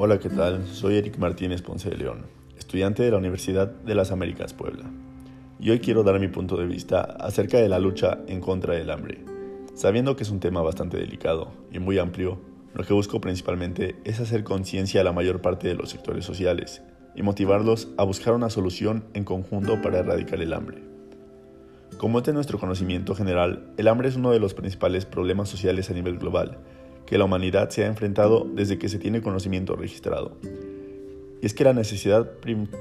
Hola, ¿qué tal? Soy Eric Martínez Ponce de León, estudiante de la Universidad de las Américas Puebla. Y hoy quiero dar mi punto de vista acerca de la lucha en contra del hambre. Sabiendo que es un tema bastante delicado y muy amplio, lo que busco principalmente es hacer conciencia a la mayor parte de los sectores sociales y motivarlos a buscar una solución en conjunto para erradicar el hambre. Como es de nuestro conocimiento general, el hambre es uno de los principales problemas sociales a nivel global que la humanidad se ha enfrentado desde que se tiene conocimiento registrado. Y es que la necesidad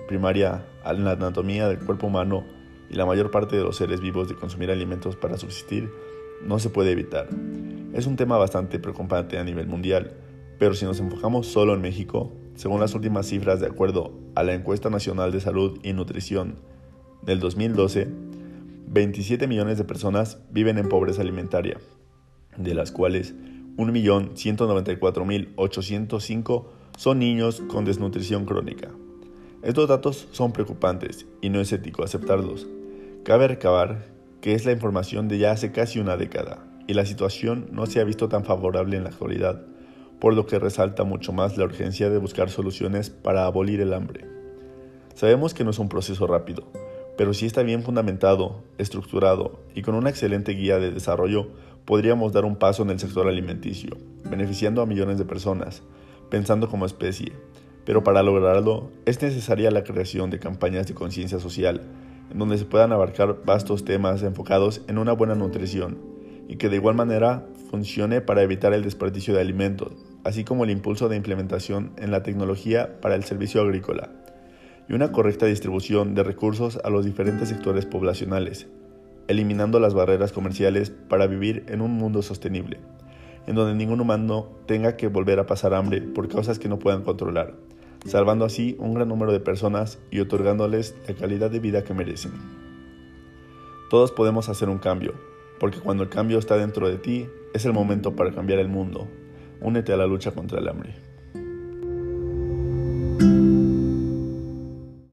primaria en la anatomía del cuerpo humano y la mayor parte de los seres vivos de consumir alimentos para subsistir no se puede evitar. Es un tema bastante preocupante a nivel mundial, pero si nos enfocamos solo en México, según las últimas cifras de acuerdo a la Encuesta Nacional de Salud y Nutrición del 2012, 27 millones de personas viven en pobreza alimentaria, de las cuales 1.194.805 son niños con desnutrición crónica. Estos datos son preocupantes y no es ético aceptarlos. Cabe recabar que es la información de ya hace casi una década y la situación no se ha visto tan favorable en la actualidad, por lo que resalta mucho más la urgencia de buscar soluciones para abolir el hambre. Sabemos que no es un proceso rápido, pero si está bien fundamentado, estructurado y con una excelente guía de desarrollo, podríamos dar un paso en el sector alimenticio, beneficiando a millones de personas, pensando como especie. Pero para lograrlo es necesaria la creación de campañas de conciencia social, en donde se puedan abarcar vastos temas enfocados en una buena nutrición, y que de igual manera funcione para evitar el desperdicio de alimentos, así como el impulso de implementación en la tecnología para el servicio agrícola, y una correcta distribución de recursos a los diferentes sectores poblacionales, eliminando las barreras comerciales para vivir en un mundo sostenible, en donde ningún humano tenga que volver a pasar hambre por causas que no puedan controlar, salvando así un gran número de personas y otorgándoles la calidad de vida que merecen. Todos podemos hacer un cambio, porque cuando el cambio está dentro de ti, es el momento para cambiar el mundo. Únete a la lucha contra el hambre.